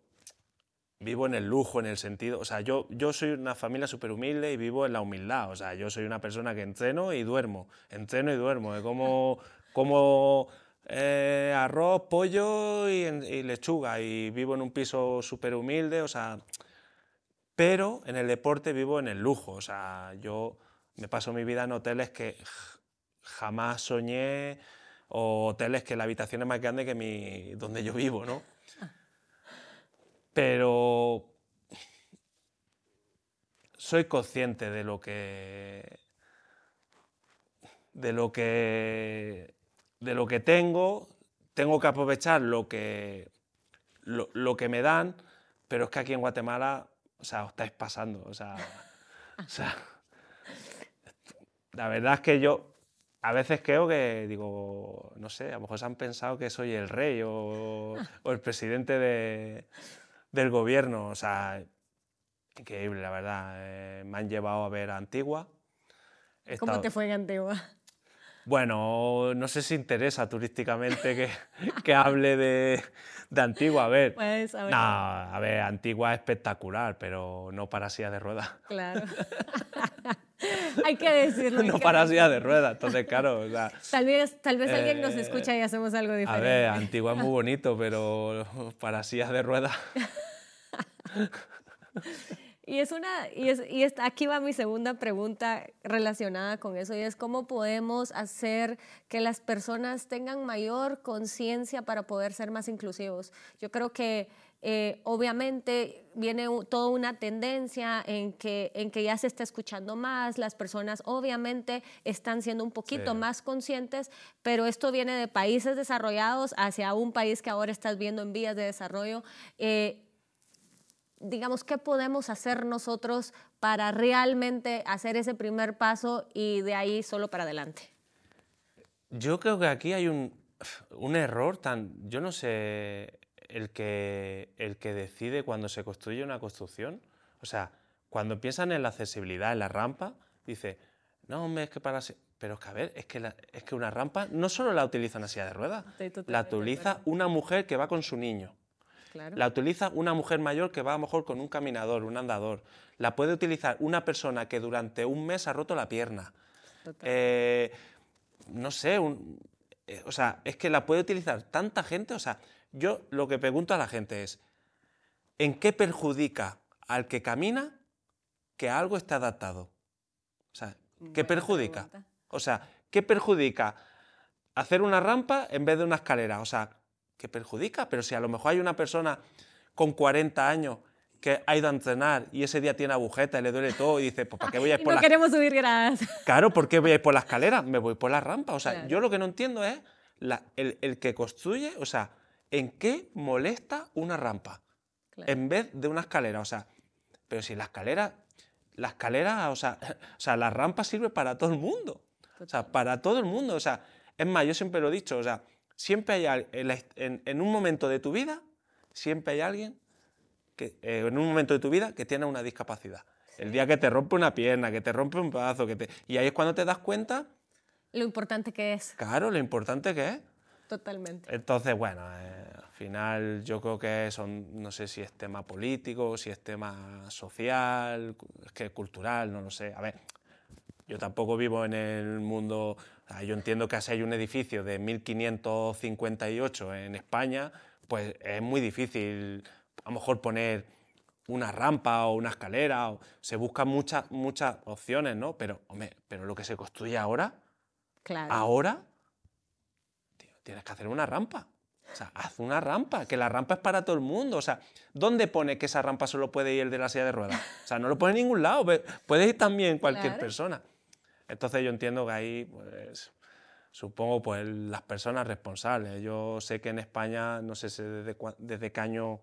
vivo en el lujo, en el sentido, o sea, yo, yo soy una familia súper humilde y vivo en la humildad, o sea, yo soy una persona que entreno y duermo, entreno y duermo, es como, como eh, arroz, pollo y, y lechuga y vivo en un piso súper humilde, o sea, pero en el deporte vivo en el lujo. O sea, yo me paso mi vida en hoteles que jamás soñé o hoteles que la habitación es más grande que mi, donde yo vivo, ¿no? Pero soy consciente de lo que de lo que de lo que tengo, tengo que aprovechar lo que lo, lo que me dan, pero es que aquí en Guatemala, o sea, os estáis pasando, o sea, o sea, la verdad es que yo a veces creo que digo, no sé, a lo mejor se han pensado que soy el rey o, o el presidente de- del gobierno, o sea, increíble, la verdad. eh, me han llevado a ver a Antigua. He ¿Cómo estado- te fue en Antigua? bueno, no sé si interesa turísticamente que, que hable de, de Antigua. A ver, Puedes saber. no, a ver, Antigua es espectacular, pero no para silla de ruedas. Claro. hay que decirlo. No que para silla de ruedas, entonces claro, o sea, Tal vez, tal vez alguien nos Eh, escucha y hacemos algo a diferente. ver, Antigua es muy bonito, pero para sillas de ruedas, Y es una, y, es, y es- aquí va mi segunda pregunta relacionada con eso, y es cómo podemos hacer que las personas tengan mayor conciencia para poder ser más inclusivos. Yo creo que eh, obviamente viene toda una tendencia en que, en que ya se está escuchando más, las personas obviamente están siendo un poquito Sí. más conscientes, pero esto viene de países desarrollados hacia un país que ahora estás viendo en vías de desarrollo. Eh, digamos, ¿qué podemos hacer nosotros para realmente hacer ese primer paso y de ahí solo para adelante? yo creo que aquí hay un, un error tan, yo no sé, el que, el que decide cuando se construye una construcción, o sea, cuando piensan en la accesibilidad, en la rampa, dice, no, hombre, es que para... se-". Pero es que, a ver, es que, la- es que una rampa no solo la utiliza una silla de ruedas, la utiliza una mujer que va con su niño. Claro. La utiliza una mujer mayor que va a lo mejor con un caminador, un andador. La puede utilizar una persona que durante un mes ha roto la pierna. Eh, no sé, un- eh, o sea, es que la puede utilizar tanta gente. O sea, yo lo que pregunto a la gente es, ¿en qué perjudica al que camina que algo está adaptado? O sea, ¿qué Buena perjudica? pregunta. O sea, ¿qué perjudica hacer una rampa en vez de una escalera? O sea, ¿qué perjudica? Pero si a lo mejor hay una persona con 40 años que ha ido a entrenar y ese día tiene agujeta y le duele todo y dice, pues ¿para qué voy a ir por no la queremos subir gradas. Claro, ¿por qué voy a ir por la escalera? Me voy por la rampa. O sea, Claro. yo lo que no entiendo es la- el, el que construye, o sea, ¿en qué molesta una rampa Claro. en vez de una escalera? O sea, pero si la escalera, la escalera, o sea, o sea, la rampa sirve para todo el mundo. O sea, para todo el mundo. O sea, es más, yo siempre lo he dicho, o sea, siempre hay en un momento de tu vida, siempre hay alguien que, eh, en un momento de tu vida que tiene una discapacidad. El día que te rompe una pierna, que te rompe un brazo, que te... y ahí es cuando te das cuenta, Lo importante que es. claro, lo importante que es. Totalmente. Entonces, bueno, eh, al final yo creo que son, no sé si es tema político, si es tema social, es que cultural, no lo sé. A ver, yo tampoco vivo en el mundo, yo entiendo que si hay un edificio de 1558 en España, pues es muy difícil a lo mejor poner una rampa o una escalera, o, se buscan muchas, muchas opciones, ¿no? Pero, hombre, pero lo que se construye ahora, Claro. ahora, tienes que hacer una rampa. O sea, haz una rampa, que la rampa es para todo el mundo. O sea, ¿dónde pone que esa rampa solo puede ir el de la silla de ruedas? O sea, no lo pone en ningún lado, puede ir también cualquier Claro. persona. Entonces yo entiendo que ahí, pues, supongo, pues las personas responsables. Yo sé que en España, no sé si desde, desde qué año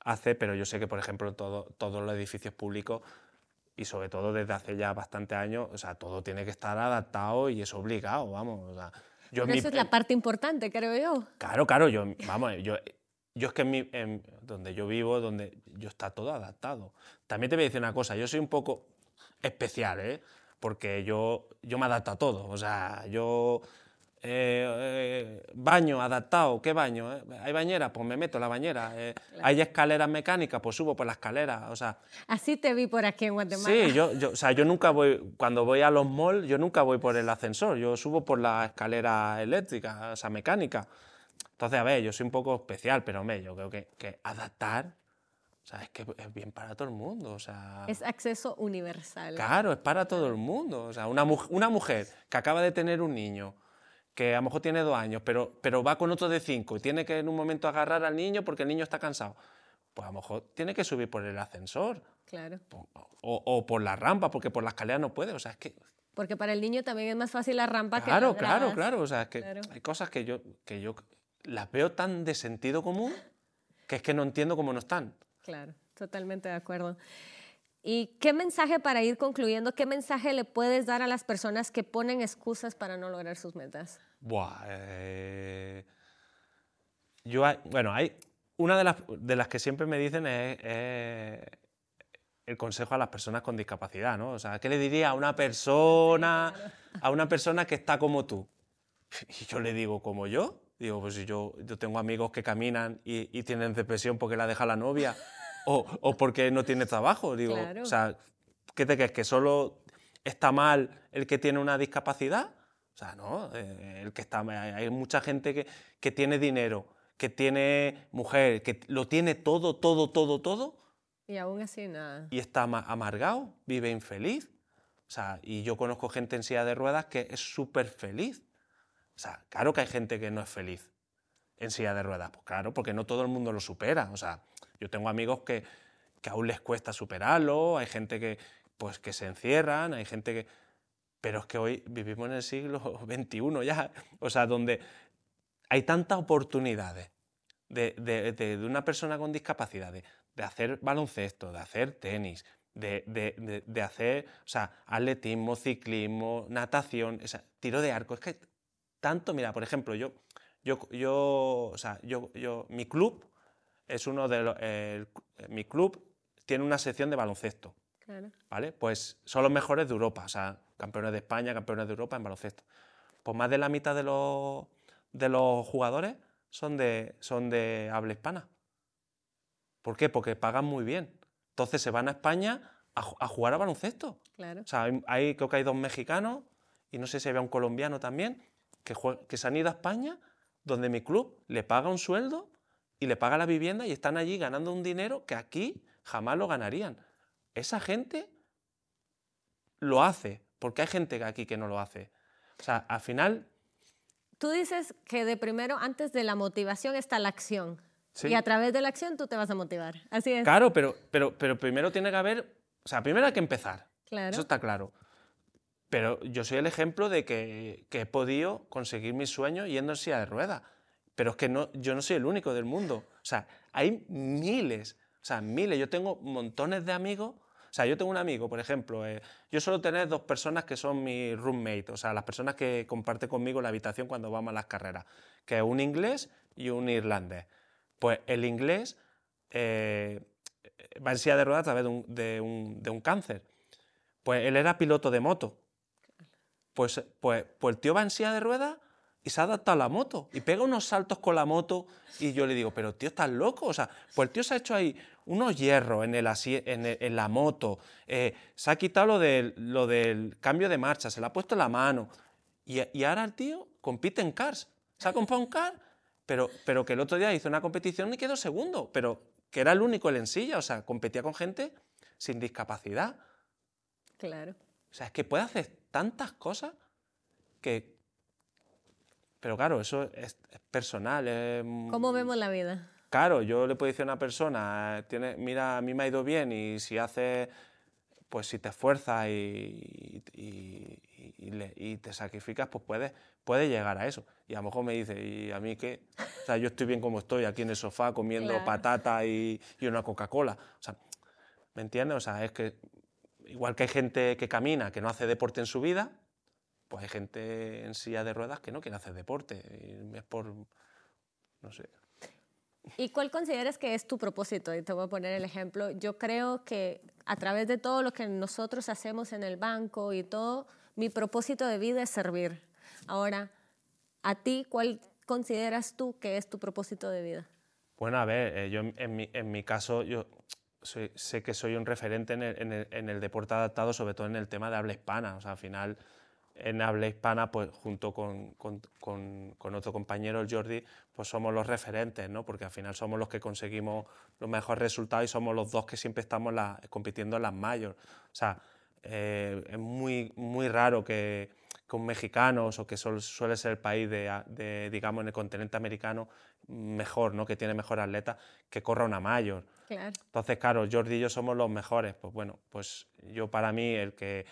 hace, pero yo sé que, por ejemplo, todo- todos los edificios públicos y sobre todo desde hace ya bastantes años, o sea, todo tiene que estar adaptado y es obligado, vamos. o sea, yo mi- eso es la parte importante, creo yo. Claro, claro, yo, vamos, yo, yo es que en mi- en donde yo vivo, donde yo está todo adaptado. También te voy a decir una cosa, yo soy un poco especial, ¿eh? Porque yo, yo me adapto a todo. O sea, yo eh, eh, baño adaptado, ¿qué baño? eh? ¿Hay bañera? Pues me meto en la bañera. eh, ¿Hay escaleras mecánicas? Pues subo por la escalera. O sea, Así te vi por aquí en Guatemala. Sí, yo, yo, o sea, yo nunca voy, cuando voy a los malls, yo nunca voy por el ascensor, yo subo por la escalera eléctrica, o sea, mecánica. Entonces, a ver, yo soy un poco especial, pero hombre, yo creo que, que adaptar, o sea, es que es bien para todo el mundo, o sea... Es acceso universal. Claro, es para todo el mundo. O sea, una, una mujer que acaba de tener un niño, que a lo mejor tiene dos años, pero, pero va con otro de cinco y tiene que en un momento agarrar al niño porque el niño está cansado, pues a lo mejor tiene que subir por el ascensor Claro. o, o por la rampa, porque por la escalera no puede. O sea, es que. Porque para el niño también es más fácil la rampa que Claro, las claro, gradas. claro. O sea, es que Claro. hay cosas que yo, que yo las veo tan de sentido común que es que no entiendo cómo no están. Claro, totalmente de acuerdo. ¿Y qué mensaje para ir concluyendo, qué mensaje le puedes dar a las personas que ponen excusas para no lograr sus metas? Buah. eh, Yo, hay- bueno, hay. Una de las, de las que siempre me dicen es, es el consejo a las personas con discapacidad, ¿no? O sea, ¿qué le diría a una persona, a una persona que está como tú? Y yo le digo, ¿como yo? Digo, pues yo, yo tengo amigos que caminan y, y tienen depresión porque la deja la novia o, o porque no tiene trabajo. Digo, Claro. o sea, ¿qué te crees? ¿Que solo está mal el que tiene una discapacidad? O sea, no, eh, el que está, hay mucha gente que, que tiene dinero, que tiene mujer, que lo tiene todo, todo, todo, todo Y aún así nada. y está ama- amargado, vive infeliz. O sea, y yo conozco gente en silla de ruedas que es súper feliz. O sea, claro que hay gente que no es feliz en silla de ruedas. Pues claro, porque no todo el mundo lo supera. O sea, yo tengo amigos que, que aún les cuesta superarlo, hay gente que, pues, que se encierran, hay gente que... Pero es que hoy vivimos en el siglo XXI ya, o sea, donde hay tantas oportunidades de, de- de- una persona con discapacidad, de, hacer baloncesto, de hacer tenis, de, de- de- hacer, o sea, atletismo, ciclismo, natación, tiro de arco. Es que tanto, mira, por ejemplo, yo, yo, yo, o sea, yo, yo, mi club es uno de los, mi club tiene una sección de baloncesto. Claro. ¿vale? Pues son los mejores de Europa, o sea, campeones de España, campeones de Europa en baloncesto. Pues más de la mitad de los, de los jugadores son de, son de habla hispana. ¿Por qué? Porque pagan muy bien. Entonces se van a España a, a jugar a baloncesto. Claro. O sea, hay, hay- creo que hay dos mexicanos y no sé si había un colombiano también que, que se han ido a España donde mi club le paga un sueldo y le paga la vivienda y están allí ganando un dinero que aquí jamás lo ganarían. Esa gente lo hace, porque hay gente aquí que no lo hace. O sea, al final, Tú dices que de primero, antes de la motivación, está la acción. Sí. Y a través de la acción tú te vas a motivar. Así es. claro, pero, pero, pero primero tiene que haber, o sea, primero hay que empezar. Claro. Eso está claro. Pero yo soy el ejemplo de que, he podido conseguir mis sueños yendo en silla de ruedas. Pero es que yo no soy el único del mundo. O sea, hay miles, o sea, miles. Yo tengo montones de amigos. O sea, yo tengo un amigo, por ejemplo, eh, yo suelo tener dos personas que son mi roommate, o sea, las personas que comparten conmigo la habitación cuando vamos a las carreras, que es un inglés y un irlandés. Pues el inglés eh, va en silla de ruedas a través un- de un cáncer. Pues él era piloto de moto. Pues, pues, pues el tío va en silla de ruedas y se ha adaptado a la moto y pega unos saltos con la moto y yo le digo, pero tío, estás loco. O sea, pues el tío se ha hecho ahí unos hierros en, el, en, la moto, eh, se ha quitado lo del, lo del cambio de marcha, se le ha puesto la mano y, y ahora el tío compite en cars. Se ha comprado un car, pero, pero que el otro día hizo una competición y quedó segundo, pero que era el único en silla, o sea, competía con gente sin discapacidad. Claro. O sea, es que puede hacer tantas cosas que... Pero claro, eso es, personal. ¿Cómo vemos la vida? Claro, yo le puedo decir a una persona, tiene, mira, a mí me ha ido bien y si hace, pues si te esfuerzas y, y, te sacrificas, pues puedes, puedes llegar a eso. Y a lo mejor me dice, ¿y a mí qué? O sea, yo estoy bien como estoy, aquí en el sofá comiendo patata y, una Coca-Cola. O sea, ¿me entiendes? O sea, es que igual que hay gente que camina, que no hace deporte en su vida, pues hay gente en silla de ruedas que no quiere hacer deporte. Y es por, no sé. ¿Y cuál consideras que es tu propósito? Y te voy a poner el ejemplo. Yo creo que a través de todo lo que nosotros hacemos en el banco y todo, mi propósito de vida es servir. Ahora, ¿a ti cuál consideras tú que es tu propósito de vida? Bueno, a ver, eh, yo en mi, en mi, caso, yo sé que soy un referente en el, en, el, en el, deporte adaptado, sobre todo en el tema de habla hispana. O sea, al final, en habla hispana, pues junto con, con, con, otro compañero, el Jordi, pues somos los referentes, ¿no? Porque al final somos los que conseguimos los mejores resultados y somos los dos que siempre estamos la, compitiendo en las mayores. O sea, eh, es muy, muy raro que, con mexicanos o que suele ser el país de, digamos, en el continente americano mejor, ¿no? que tiene mejor atleta, que corra una mayor. Entonces, claro, Jordi y yo somos los mejores. Pues bueno, pues yo para mí, el que,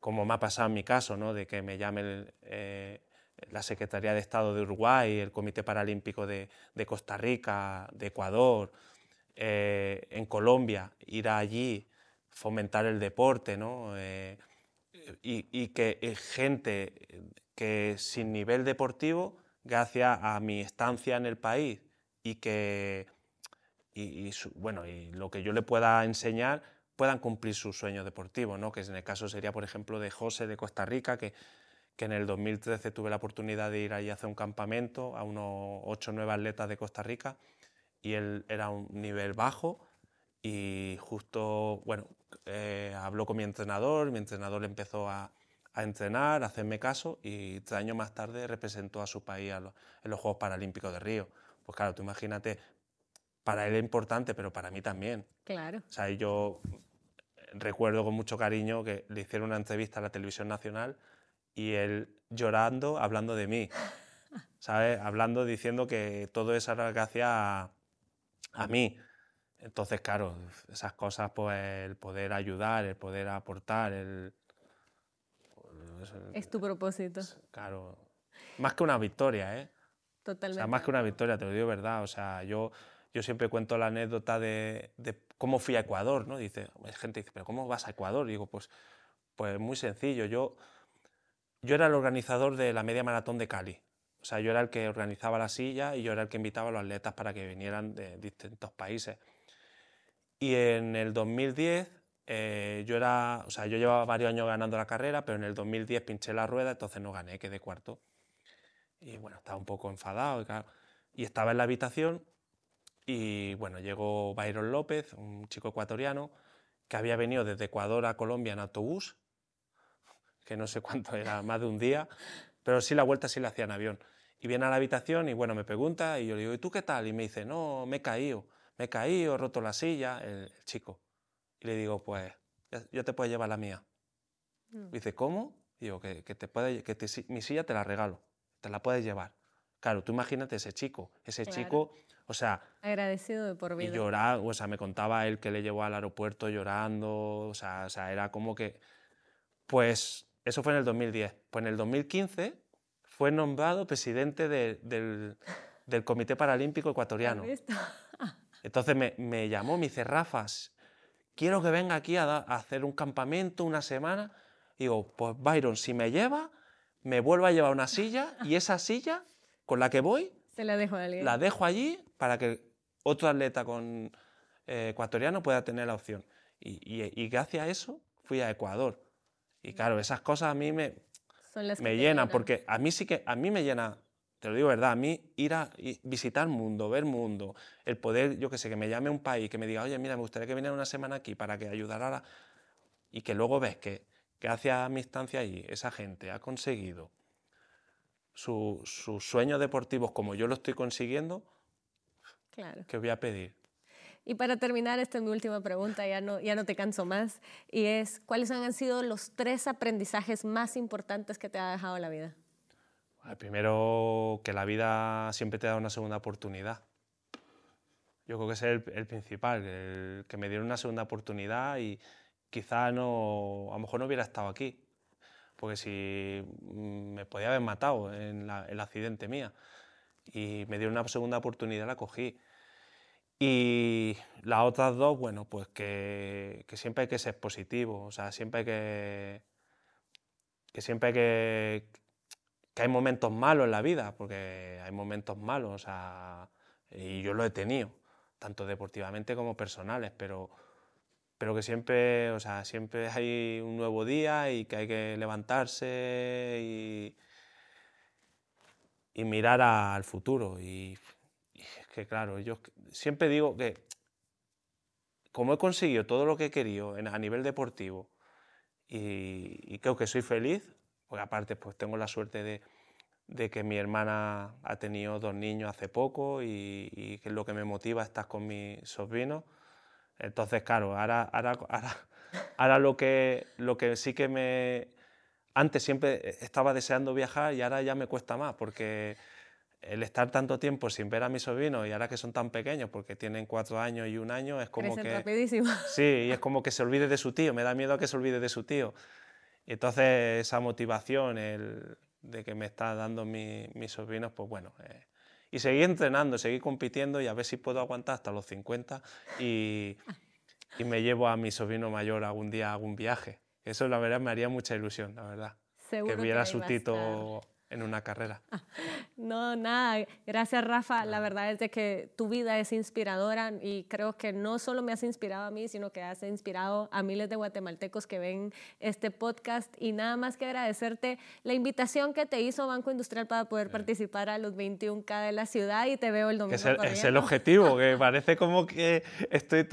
como me ha pasado en mi caso, ¿no? de que me llame eh, la Secretaría de Estado de Uruguay, el Comité Paralímpico de, Costa Rica, de Ecuador, eh, en Colombia, ir allí, fomentar el deporte, ¿no? Eh, y, que eh, gente que sin nivel deportivo, gracias a mi estancia en el país y que y, bueno, y lo que yo le pueda enseñar puedan cumplir sus sueños deportivos, ¿no? que en el caso sería, por ejemplo, de José de Costa Rica, que, que en el 2013 tuve la oportunidad de ir allí a hacer un campamento a unos 8 o 9 atletas de Costa Rica y él era un nivel bajo y justo, bueno, eh, habló con mi entrenador, mi entrenador empezó a, a, entrenar, a hacerme caso y tres años más tarde representó a su país en los Juegos Paralímpicos de Río. Pues claro, tú imagínate, para él es importante, pero para mí también. Claro. O sea, yo recuerdo con mucho cariño que le hicieron una entrevista a la televisión nacional y él llorando, hablando de mí, ¿sabes? Hablando, diciendo que todo eso era gracias a, a mí. Entonces, claro, esas cosas, pues el poder ayudar, el poder aportar, el... Es tu propósito. Claro. Más que una victoria, ¿eh? Totalmente. O sea, más que una victoria, te lo digo verdad. O sea, yo, yo siempre cuento la anécdota de, de cómo fui a Ecuador, ¿no? Dice, hay gente dice, pero ¿cómo vas a Ecuador? Y digo, pues, pues muy sencillo. Yo, yo era el organizador de la media maratón de Cali. O sea, yo era el que organizaba la silla y yo era el que invitaba a los atletas para que vinieran de distintos países. Y en el 2010 eh, yo era, o sea, yo llevaba varios años ganando la carrera, pero en el 2010 pinché la rueda, entonces no gané, quedé cuarto. Y bueno, estaba un poco enfadado y, estaba en la habitación y bueno, llegó Byron López, un chico ecuatoriano, que había venido desde Ecuador a Colombia en autobús, que no sé cuánto era, más de un día, pero sí la vuelta sí la hacía en avión. Y viene a la habitación y bueno, me pregunta y yo le digo, ¿y tú qué tal? Y me dice, no, me he caído me he caído, he roto la silla, el, chico. Y le digo, pues, ya, te puedes llevar la mía. Mm. Dice, ¿cómo? digo, que, te puede, que mi silla te la regalo, te la puedes llevar. Claro, tú imagínate ese chico, ese chico, o sea... Agradecido de por vida. Y llorar, o sea, me contaba él que le llevó al aeropuerto llorando, o sea, o sea, era como que... Pues eso fue en el 2010. Pues en el 2015 fue nombrado presidente del, del Comité Paralímpico Ecuatoriano. Entonces me, llamó, me dice, Rafas, quiero que venga aquí a, hacer un campamento una semana. digo, pues Byron, si me lleva, me vuelvo a llevar una silla y esa silla con la que voy, Se la, dejo la dejo allí para que otro atleta con, eh, ecuatoriano pueda tener la opción. Y, gracias a eso fui a Ecuador. Y claro, esas cosas a mí me, me llenan, porque a mí sí que a mí me llena te lo digo verdad, a mí ir a visitar mundo, ver mundo, el poder, yo que sé, que me llame un país, que me diga, oye, mira, me gustaría que viniera una semana aquí para que ayudara a la... Y que luego ves que, que hacia mi estancia allí esa gente ha conseguido sus sueños deportivos como yo lo estoy consiguiendo, claro. ¿qué voy a pedir? Y para terminar, esta es mi última pregunta, ya no, ya no te canso más, y es, ¿cuáles han sido los tres aprendizajes más importantes que te ha dejado la vida? El primero, que la vida siempre te da una segunda oportunidad. Yo creo que ese es el, principal, que me dieron una segunda oportunidad y quizá no, a lo mejor no hubiera estado aquí, porque si mm, me podía haber matado en el accidente mía. Y me dieron una segunda oportunidad, la cogí. Y las otras dos, bueno, pues que, siempre hay que ser positivo, o sea, siempre hay que, que siempre hay que, que hay momentos malos en la vida, porque hay momentos malos, o sea, y yo lo he tenido, tanto deportivamente como personales, pero, pero que siempre, o sea, siempre hay un nuevo día y que hay que levantarse y, y mirar al futuro. Y que claro, yo siempre digo que como he conseguido todo lo que he querido a nivel deportivo y, creo que soy feliz, porque aparte pues tengo la suerte de, que mi hermana ha tenido dos niños hace poco y, que es lo que me motiva a estar con mis sobrinos. Entonces, claro, ahora, ahora, ahora, lo, que, lo que sí que me... Antes siempre estaba deseando viajar y ahora ya me cuesta más porque el estar tanto tiempo sin ver a mis sobrinos y ahora que son tan pequeños, porque tienen cuatro años y un año, es como que... rapidísimo. Sí, y es como que se olvide de su tío, me da miedo a que se olvide de su tío. Entonces esa motivación el, de que me está dando mi, mis sobrinos, pues bueno... Eh, y seguir entrenando, seguir compitiendo y a ver si puedo aguantar hasta los 50 y, y me llevo a mi sobrino mayor algún día a algún viaje. Eso la verdad me haría mucha ilusión, la verdad. Seguro que viera su tito en una carrera. No, nada, gracias Rafa. La verdad es de que tu vida es inspiradora y creo que no solo me has inspirado a mí, sino que has inspirado a miles de guatemaltecos que ven este podcast y nada más que agradecerte la invitación que te hizo Banco Industrial para poder participar a los 21K de la ciudad y te veo el domingo. Es el, es el objetivo, que parece como que estoy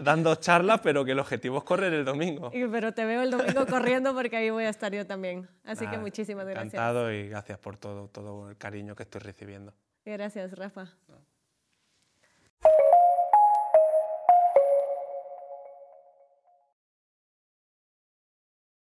dando charlas, pero que el objetivo es correr el domingo. pero te veo el domingo corriendo porque ahí voy a estar yo también. Así que muchísimas gracias. Encantado y gracias por todo, todo el cariño que estoy recibiendo. Gracias, Rafa.